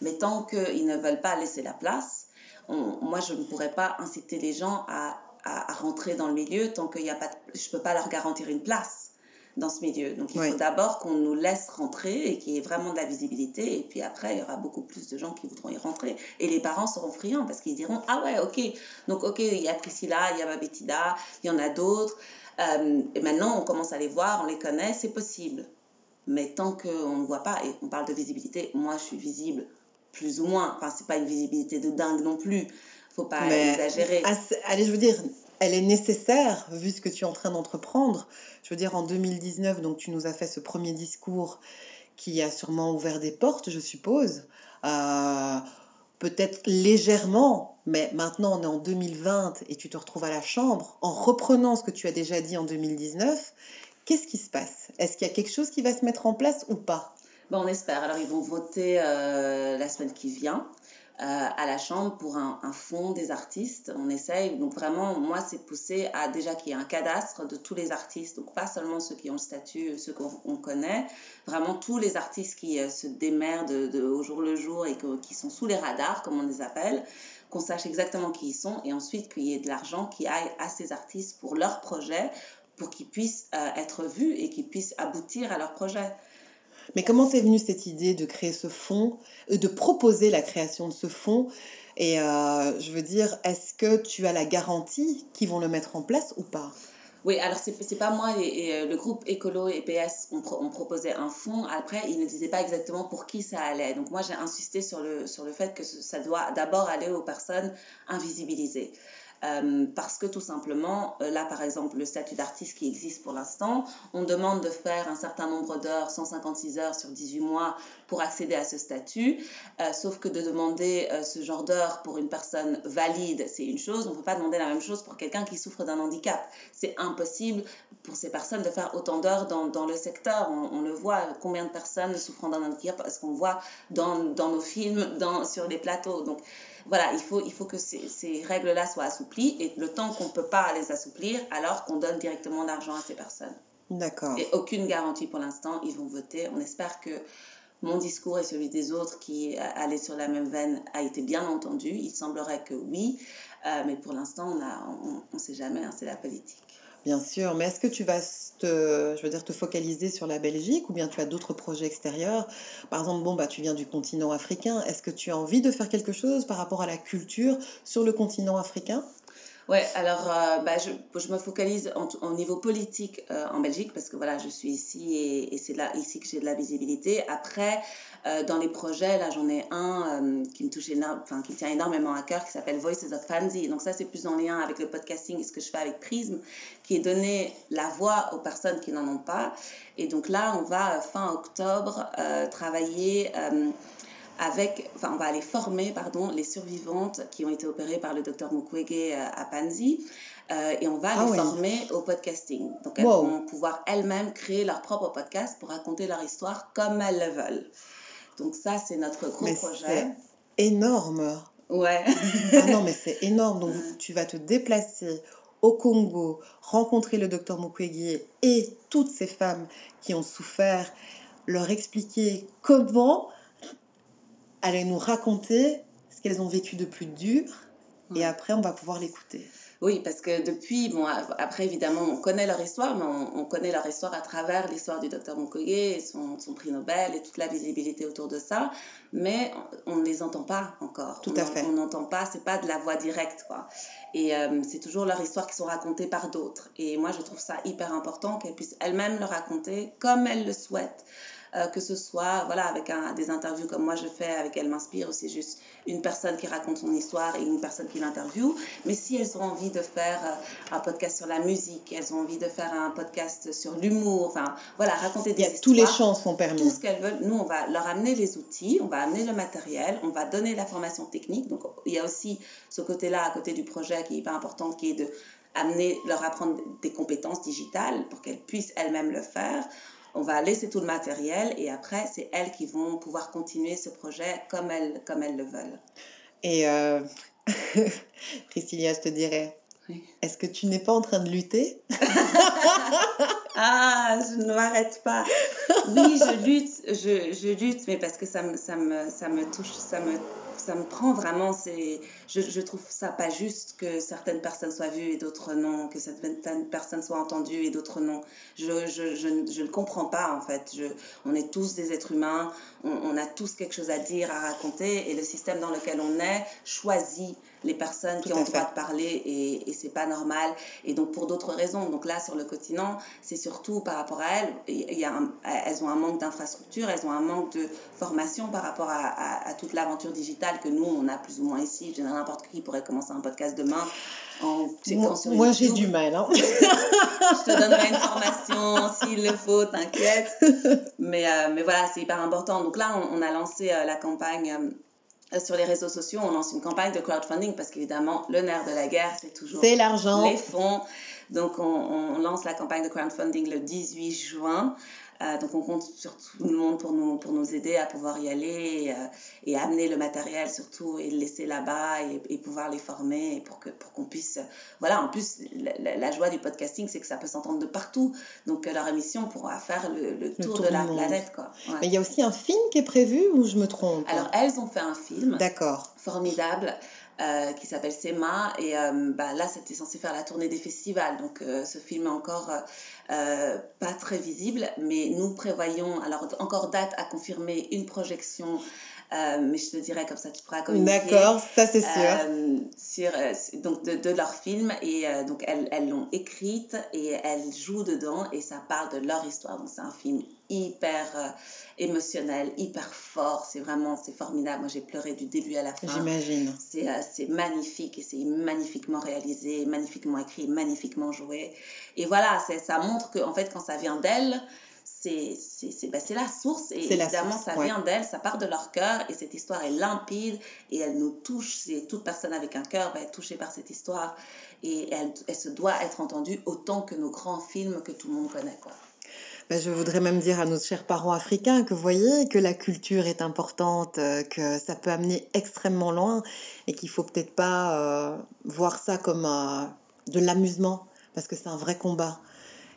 Mais tant qu'ils ne veulent pas laisser la place, on- moi je ne pourrais pas inciter les gens à, à- à rentrer dans le milieu tant qu'il n'y a pas, de- je peux pas leur garantir une place dans ce milieu. Donc il Oui. faut d'abord qu'on nous laisse rentrer et qu'il y ait vraiment de la visibilité, et puis après il y aura beaucoup plus de gens qui voudront y rentrer. Et les parents seront friands parce qu'ils diront ah ouais ok, donc ok il y a Priscilla, il y a Babetida, il y en a d'autres. Euh, et maintenant, on commence à les voir, on les connaît, c'est possible. Mais tant qu'on ne voit pas, et on parle de visibilité, moi je suis visible plus ou moins. Enfin, c'est pas une visibilité de dingue non plus. Faut pas Mais- exagérer. Assez- Allez, je veux dire, elle est nécessaire vu ce que tu es en train d'entreprendre. Je veux dire, en 2019, donc tu nous as fait ce premier discours qui a sûrement ouvert des portes, je suppose. Euh, Peut-être légèrement, mais maintenant on est en 2020 et tu te retrouves à la chambre en reprenant ce que tu as déjà dit en 2019. Qu'est-ce qui se passe? Est-ce qu'il y a quelque chose qui va se mettre en place ou pas? Ben, on espère. Alors, ils vont voter euh, la semaine qui vient à la Chambre pour un, fonds des artistes. On essaye. Donc, vraiment, moi, c'est poussé à déjà qu'il y ait un cadastre de tous les artistes. Donc, pas seulement ceux qui ont le statut, ceux qu'on on connaît. Vraiment, tous les artistes qui euh, se démerdent de, au jour le jour et qui sont sous les radars, comme on les appelle. Qu'on sache exactement qui ils sont. Et ensuite, qu'il y ait de l'argent qui aille à ces artistes pour leurs projets pour qu'ils puissent euh, être vus et qu'ils puissent aboutir à leur projet. Mais comment t'es venue cette idée de créer ce fonds, euh, de proposer la création de ce fonds? Et euh, je veux dire, est-ce que tu as la garantie qu'ils vont le mettre en place ou pas? Oui, alors c'est c'est pas moi, et, euh, le groupe Écolo et PS ont, pro- proposé un fonds. Après, ils ne disaient pas exactement pour qui ça allait. Donc moi, j'ai insisté sur le, sur le fait que ça doit d'abord aller aux personnes invisibilisées. Euh, parce que tout simplement, euh, là par exemple, le statut d'artiste qui existe pour l'instant, on demande de faire un certain nombre d'heures, 156 heures sur 18 mois pour accéder à ce statut. Euh, sauf que de demander ce genre d'heures pour une personne valide, c'est une chose. On ne peut pas demander la même chose pour quelqu'un qui souffre d'un handicap. C'est impossible pour ces personnes de faire autant d'heures dans, le secteur. On, le voit, combien de personnes souffrant d'un handicap, parce qu'on voit dans, dans nos films, dans, sur les plateaux. Donc voilà, il faut, il faut que ces, ces règles-là soient assouplies et le temps qu'on ne peut pas les assouplir, alors qu'on donne directement l'argent à ces personnes. D'accord. Et aucune garantie pour l'instant, ils vont voter. On espère que mon discours et celui des autres qui allaient sur la même veine a été bien entendu. Il semblerait que oui, euh, mais pour l'instant, on ne sait jamais, hein, c'est la politique. Bien sûr, mais est-ce que tu vas te, je veux dire, te focaliser sur la Belgique ou bien tu as d'autres projets extérieurs? Par exemple, bon, bah, tu viens du continent africain. Est-ce que tu as envie de faire quelque chose par rapport à la culture sur le continent africain? Ouais, alors euh, bah, je, je me focalise en- au niveau politique euh, en Belgique parce que voilà, je suis ici et, et c'est là ici que j'ai de la visibilité. Après, euh, dans les projets, là j'en ai un euh, qui me touche enfin qui tient énormément à cœur, qui s'appelle Voices of Fancy. Donc ça c'est plus en lien avec le podcasting et ce que je fais avec Prism, qui est donner la voix aux personnes qui n'en ont pas. Et donc là, on va euh, fin octobre euh, travailler. Avec, enfin, on va aller former pardon, les survivantes qui ont été opérées par le docteur Mukwege euh, à Panzi euh, et on va Ah les oui. former au podcasting. Donc elles Wow. vont pouvoir elles-mêmes créer leur propre podcast pour raconter leur histoire comme elles le veulent. Donc ça, c'est notre gros Mais projet. énorme. Ouais. Ah non, mais c'est énorme. Donc, tu vas te déplacer au Congo, rencontrer le docteur Mukwege et toutes ces femmes qui ont souffert, leur expliquer comment aller nous raconter ce qu'elles ont vécu de plus dur. Et après, on va pouvoir l'écouter. Oui, parce que depuis, bon, après évidemment, on connaît leur histoire, mais on, on connaît leur histoire à travers l'histoire du docteur Mukwege et son, son prix Nobel et toute la visibilité autour de ça, mais on ne les entend pas encore. Tout on, à fait. On n'entend pas, c'est pas de la voix directe, quoi. Et euh, c'est toujours leur histoire qui sont racontées par d'autres. Et moi, je trouve ça hyper important qu'elles puissent elles-mêmes le raconter comme elles le souhaitent. Euh, que ce soit voilà, avec un, des interviews comme moi je fais avec Elle m'inspire, où c'est juste une personne qui raconte son histoire et une personne qui l'interviewe. Mais si elles ont envie de faire euh, un podcast sur la musique, elles ont envie de faire un podcast sur l'humour, enfin voilà, raconter Il des y a, histoires. tous les champs sont Tout permis. ce qu'elles veulent, nous on va leur amener les outils, on va amener le matériel, on va donner la formation technique. Donc il y a aussi ce côté-là à côté du projet qui est hyper important, qui est de amener, leur apprendre des compétences digitales pour qu'elles puissent elles-mêmes le faire. On va laisser tout le matériel et après, c'est elles qui vont pouvoir continuer ce projet comme elles, comme elles le veulent. Et euh, Priscilla, je te dirais, Oui. est-ce que tu n'es pas en train de lutter? Ah, je ne m'arrête pas. Oui, je lutte, je, je lutte, mais parce que ça me, ça me, ça me touche, ça me, ça me prend vraiment. C'est, je, je trouve ça pas juste que certaines personnes soient vues et d'autres non, que certaines personnes soient entendues et d'autres non. Je, je, je, ne- je ne comprends pas en fait. Je, on est tous des êtres humains, on, on a tous quelque chose à dire, à raconter, et le système dans lequel on est choisit les personnes Tout qui ont le droit de parler et, et c'est pas normal. Et donc pour d'autres raisons. Donc là sur le continent, c'est surtout par rapport à elles. Il y a un- elles ont un manque d'infrastructure, elles ont un manque de formation par rapport à, à- à toute l'aventure digitale que nous on a plus ou moins ici. Dirais n'importe qui pourrait commencer un podcast demain en checkant sur moi, j'ai du mal. hein. Je te donnerai une formation s'il le faut, t'inquiète. Mais, euh, mais voilà, c'est hyper important. Donc là, on, on a lancé euh, la campagne euh, sur les réseaux sociaux. On lance une campagne de crowdfunding parce qu'évidemment, le nerf de la guerre, c'est toujours l'argent. les fonds. Donc, on, on lance la campagne de crowdfunding le 18 juin. Euh, donc on compte sur tout le monde pour nous, pour nous aider à pouvoir y aller et, euh, et amener le matériel surtout et le laisser là-bas et, et pouvoir les former pour que pour qu'on puisse voilà en plus la, la- la joie du podcasting c'est que ça peut s'entendre de partout donc euh, leur émission pourra faire le, le tour, tour de la monde. planète quoi. Ouais. Mais il y a aussi un film qui est prévu ou je me trompe? Alors elles ont fait un film D'accord. formidable euh, qui s'appelle Sema. Et euh, bah, là c'était censé faire la tournée des festivals. Donc euh, ce film est encore euh, pas très visible. Mais nous prévoyons alors encore date à confirmer une projection mais je te dirais comme ça tu pourras communiquer D'accord, ça c'est sûr. sur, donc de, de leur film. Et donc elles elles l'ont écrite et elles jouent dedans et ça parle de leur histoire. Donc c'est un film hyper euh, émotionnel hyper fort. C'est vraiment c'est formidable. Moi j'ai pleuré du début à la fin. J'imagine. c'est euh, c'est magnifique et c'est magnifiquement réalisé magnifiquement écrit magnifiquement joué. Et voilà c'est ça montre que en fait quand ça vient d'elles c'est c'est c'est bah, c'est la source. Et la évidemment source, ça ouais. vient d'elles ça part de leur cœur et cette histoire est limpide et elle nous touche. C'est toute personne avec un cœur va être touchée par cette histoire et elle, elle se doit être entendue autant que nos grands films que tout le monde connaît quoi Ben, je voudrais même dire à nos chers parents africains que vous voyez que la culture est importante, euh, que ça peut amener extrêmement loin et qu'il faut peut-être pas euh, voir ça comme euh, de l'amusement parce que c'est un vrai combat.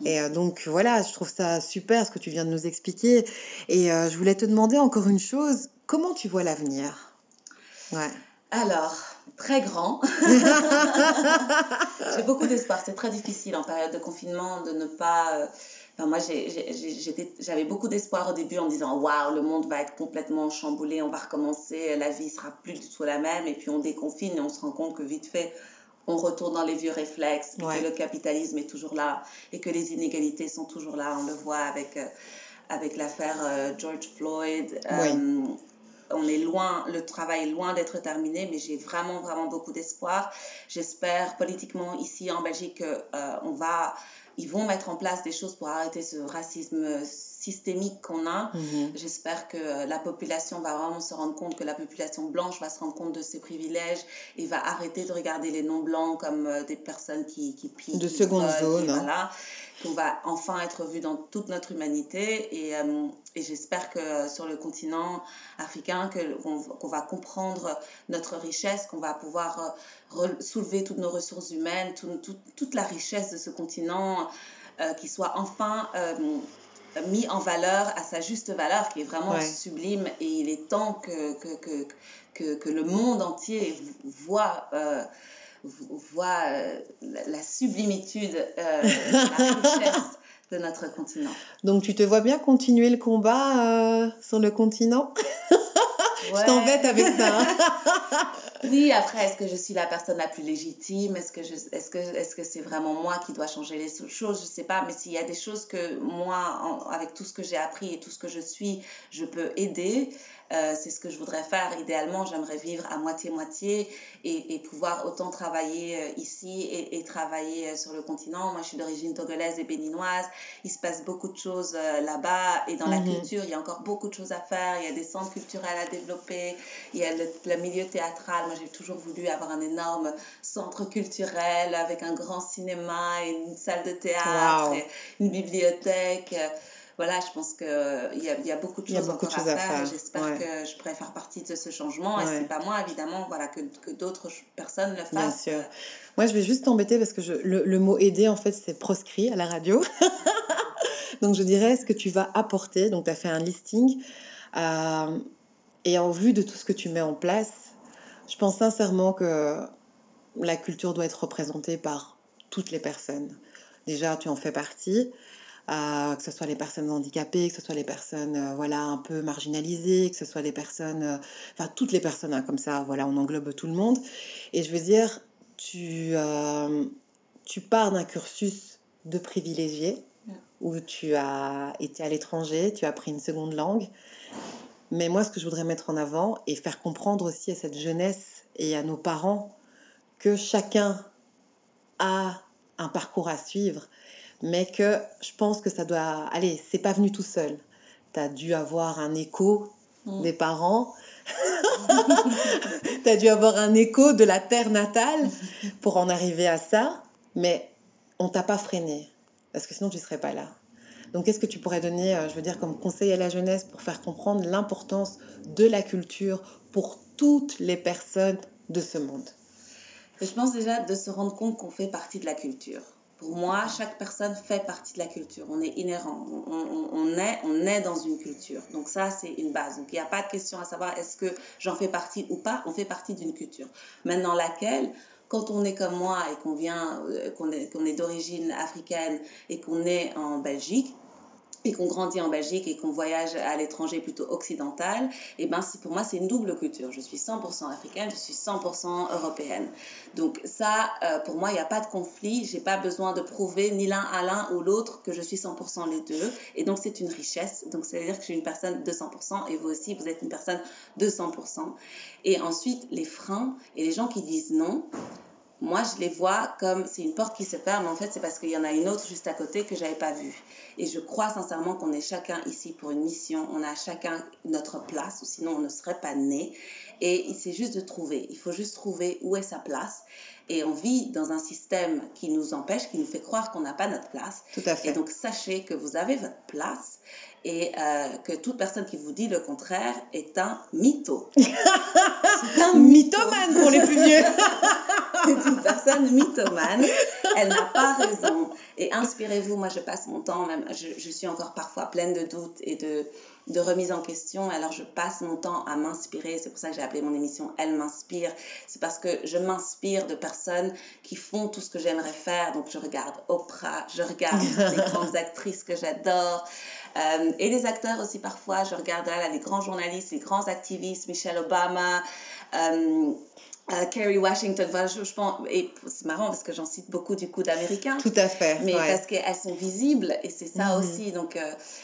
Et donc voilà, je trouve ça super ce que tu viens de nous expliquer. Et je voulais te demander encore une chose, comment tu vois l'avenir? Ouais. Alors, très grand. j'ai beaucoup d'espoir. C'est très difficile en période de confinement de ne pas. Enfin, moi, j'avais beaucoup d'espoir au début en me disant Waouh, le monde va être complètement chamboulé, on va recommencer, la vie sera plus du tout la même. Et puis on déconfine et on se rend compte que vite fait, on retourne dans les vieux réflexes, et que le capitalisme est toujours là et que les inégalités sont toujours là. On le voit avec, euh, avec l'affaire euh, George Floyd. Euh, on est loin, le travail est loin d'être terminé, mais j'ai vraiment, vraiment beaucoup d'espoir. J'espère politiquement ici en Belgique qu'on va, ils vont mettre en place des choses pour arrêter ce racisme systémique qu'on a. Mhm. J'espère que euh, la population va vraiment se rendre compte, que la population blanche va se rendre compte de ses privilèges et va arrêter de regarder les non-blancs comme euh, des personnes qui, qui pillent. De qui seconde volent, zone, hein. Voilà. Qu'on va enfin être vu dans toute notre humanité et, euh, et j'espère que euh, sur le continent africain, qu'on va comprendre notre richesse, qu'on va pouvoir euh, soulever toutes nos ressources humaines, tout- tout- toute la richesse de ce continent, euh, qui soit enfin euh, mis en valeur à sa juste valeur, qui est vraiment Ouais. sublime. Et il est temps que, que, que, que, que le monde entier voit, euh, voit la, la sublimitude, euh, la richesse de notre continent. Donc tu te vois bien continuer le combat euh, sur le continent? Je Ouais. t'embête avec ça. hein. Oui, après, est-ce que je suis la personne la plus légitime? Est-ce que est-ce que, est-ce que c'est vraiment moi qui dois changer les choses? Je sais pas, mais s'il y a des choses que moi, en- avec tout ce que j'ai appris et tout ce que je suis, je peux aider, euh, c'est ce que je voudrais faire. Idéalement, j'aimerais vivre à moitié-moitié et, et pouvoir autant travailler euh, ici et, et travailler euh, sur le continent. Moi, je suis d'origine togolaise et béninoise. Il se passe beaucoup de choses là-bas et dans la Mhm. culture, il y a encore beaucoup de choses à faire. Il y a des centres culturels à développer. Il y a le, le milieu théâtral. Moi, j'ai toujours voulu avoir un énorme centre culturel avec un grand cinéma et une salle de théâtre, Wow. et une bibliothèque. Voilà, je pense qu'il y a, y a beaucoup de choses de encore choses à à faire. et faire, J'espère ouais. que je pourrai faire partie de ce changement. Et Ouais. c'est pas moi, évidemment, voilà, que, que d'autres personnes le Bien fassent. sûr. Moi, je vais juste t'embêter parce que je- le, le mot aider, en fait, c'est proscrit à la radio. Donc, je dirais ce que tu vas apporter. Donc, tu as fait un listing. Euh, et en vue de tout ce que tu mets en place, je pense sincèrement que la culture doit être représentée par toutes les personnes. Déjà, tu en fais partie. euh, que ce soit les personnes handicapées, que ce soit les personnes euh, voilà un peu marginalisées, que ce soit les personnes, euh, enfin toutes les personnes hein, comme ça, voilà, on englobe tout le monde. Et je veux dire, tu, tu pars d'un cursus de privilégié Mm. où tu as été à l'étranger, tu as appris une seconde langue. Mais moi, ce que je voudrais mettre en avant et faire comprendre aussi à cette jeunesse et à nos parents que chacun a un parcours à suivre, mais que je pense que ça doit... Allez, c'est pas venu tout seul. Tu as dû avoir un écho Mm. des parents. tu as dû avoir un écho de la terre natale pour en arriver à ça, mais on t'a pas freiné, parce que sinon tu serais pas là. Donc, qu'est-ce que tu pourrais donner, euh, je veux dire, comme conseil à la jeunesse pour faire comprendre l'importance de la culture pour toutes les personnes de ce monde? Je pense déjà de se rendre compte qu'on fait partie de la culture. Pour moi, chaque personne fait partie de la culture. On est inhérent. On, est, dans une culture. Donc ça, c'est une base. Donc il n'y a pas de question à savoir est-ce que j'en fais partie ou pas. On fait partie d'une culture. Maintenant, laquelle quand on est comme moi et qu'on vient, euh, qu'on est d'origine africaine et qu'on est en Belgique, et qu'on grandit en Belgique et qu'on voyage à l'étranger plutôt occidental, et ben c'est pour moi c'est une double culture. Je suis 100% africaine, je suis 100% européenne. Donc ça, euh, pour moi, il n'y a pas de conflit. J'ai pas besoin de prouver ni l'un à l'un ou l'autre que je suis 100% les deux. Et donc c'est une richesse. Donc ça veut dire que je suis une personne de 100% et vous aussi vous êtes une personne de 100%. Et ensuite les freins et les gens qui disent non moi, je les vois comme c'est une porte qui se ferme. En fait, c'est parce qu'il y en a une autre juste à côté que j'avais pas vue. Et je crois sincèrement qu'on est chacun ici pour une mission. On a chacun notre place, ou sinon on ne serait pas né. Et c'est juste de trouver. Il faut juste trouver où est sa place. Et on vit dans un système qui nous empêche, qui nous fait croire qu'on n'a pas notre place. Tout à Et fait. donc, sachez que vous avez votre place et euh, que toute personne qui vous dit le contraire est un mytho. C'est un mythomane pour les plus vieux. c'est une personne mythomane. Elle n'a pas raison. Et inspirez-vous. Moi, je passe mon temps, même, je, je suis encore parfois pleine de doutes et de, de remise en question. Alors, je passe mon temps à m'inspirer. C'est pour ça que j'ai appelé mon émission Elle m'inspire. C'est parce que je m'inspire de personnes qui font tout ce que j'aimerais faire. Donc, je regarde Oprah, je regarde des grandes actrices que j'adore. Euh, et les acteurs aussi parfois, je regarde là, les grands journalistes, les grands activistes, Michelle Obama, euh, euh, Kerry Washington, voilà, je, je pense, et c'est marrant parce que j'en cite beaucoup du coup d'américains. Tout à fait. Mais ouais. parce qu'elles sont visibles et c'est ça Mhm. aussi. Donc, euh,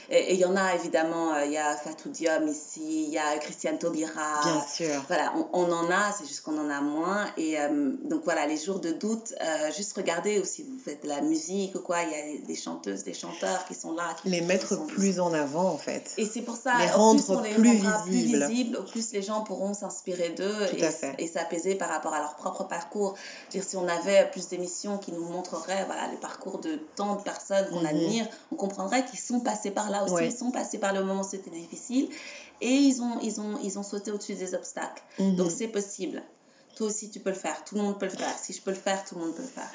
et il y en a évidemment, euh, il y a Fatou Diom ici, il y a Christiane Taubira. Bien sûr. Voilà, on, on en a, c'est juste qu'on en a moins. Et euh, donc voilà, les jours de doute, juste regardez ou si vous faites de la musique ou quoi, il y a des chanteuses, des chanteurs qui sont là. Qui, Les mettre plus en avant, en fait. et c'est pour ça, Les rendre plus on les plus visibles. plus visibles, au plus les gens pourront s'inspirer d'eux et, et s'apaiser par rapport à leur propre parcours. Dire, si on avait plus d'émissions qui nous montreraient voilà, le parcours de tant de personnes qu'on Mhm. admire, on comprendrait qu'ils sont passés par là aussi, Ouais. ils sont passés par le moment où c'était difficile et ils ont, ils ont, ils ont sauté au-dessus des obstacles. Mhm. Donc c'est possible. Toi aussi, tu peux le faire. Tout le monde peut le faire. Si je peux le faire, tout le monde peut le faire.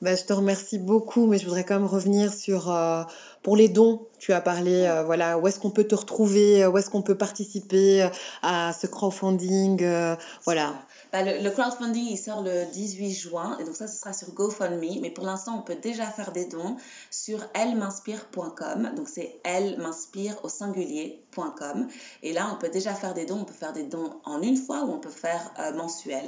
Bah, je te remercie beaucoup, mais je voudrais quand même revenir sur euh, pour les dons. Tu as parlé, euh, voilà, où est-ce qu'on peut te retrouver, euh, où est-ce qu'on peut participer à ce crowdfunding, euh, voilà. Bah, le, crowdfunding, il sort le 18 juin. Et donc ça, ce sera sur GoFundMe. Mais pour l'instant, on peut déjà faire des dons sur ellem'inspire.com. Donc c'est elle m'inspire au Et là, on peut déjà faire des dons. On peut faire des dons en une fois ou on peut faire euh, mensuel.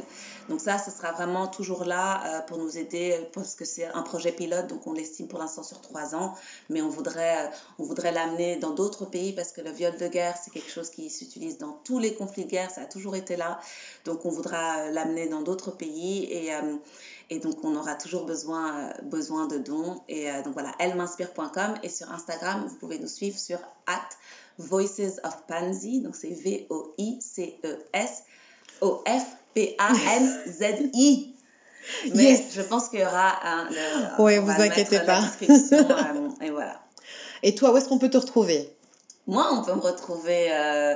Donc ça, ce sera vraiment toujours là euh, pour nous aider parce que c'est un projet pilote. Donc on l'estime pour l'instant sur trois ans. Mais on voudrait, euh, voudrait l'amener dans d'autres pays parce que le viol de guerre, c'est quelque chose qui s'utilise dans tous les conflits de guerre. Ça a toujours été là. Donc on voudra euh, l'amener dans d'autres pays et, euh, et donc on aura toujours besoin, euh, besoin de dons. Et euh, donc voilà, ellem'inspire.com et sur Instagram, vous pouvez nous suivre sur at Voices of Pansy. Donc c'est V-O-I-C-E-S O-F-P-A-N-Z-I. Mais Yes. je pense qu'il y aura un. le- on vous inquiétez pas. euh, et voilà. Et toi, où est-ce qu'on peut te retrouver? Moi, on peut me retrouver euh,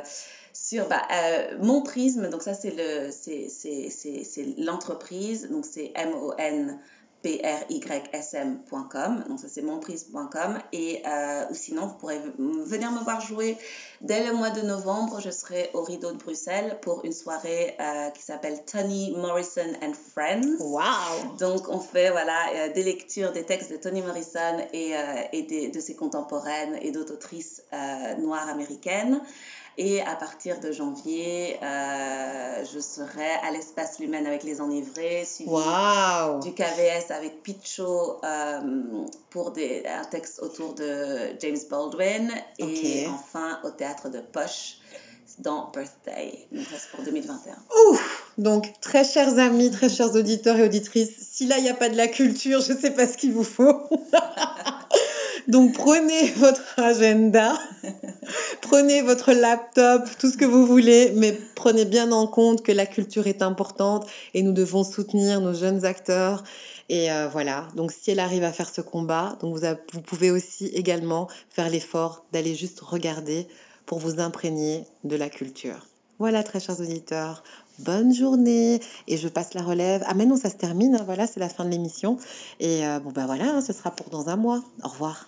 sur bah, euh, mon prisme. Donc ça, c'est le, c'est, c'est, c'est, c'est l'entreprise. Donc c'est M O N P R Y S M.com. Donc ça, c'est monprisme.com. Et euh, ou sinon, vous pourrez venir me voir jouer dès le mois de novembre. Je serai au Rideau de Bruxelles pour une soirée euh, qui s'appelle Tony Morrison and Friends. Waouh Donc, on fait voilà, euh, des lectures des textes de Toni Morrison et, euh, et des- de ses contemporaines et d'autres autrices noires américaines. Et à partir de janvier, euh, je serai à l'espace Lumen avec les enivrés, suivi du KVS avec Picho euh, pour des, un texte autour de James Baldwin. Et enfin au théâtre de Poche dans Birthday. Donc, ça, c'est pour 2021. Ouf Donc, très chers amis, très chers auditeurs et auditrices, si là, il n'y a pas de la culture, je ne sais pas ce qu'il vous faut. Donc, prenez votre agenda, prenez votre laptop, tout ce que vous voulez, mais prenez bien en compte que la culture est importante et nous devons soutenir nos jeunes acteurs Et euh, voilà, donc si elle arrive à faire ce combat, donc vous, vous pouvez aussi également faire l'effort d'aller juste regarder pour vous imprégner de la culture. Voilà, très chers auditeurs, bonne journée et je passe la relève. Ah mais non, ça se termine, hein, voilà, c'est la fin de l'émission. Et euh, bon ben voilà, hein, ce sera pour dans un mois. Au revoir.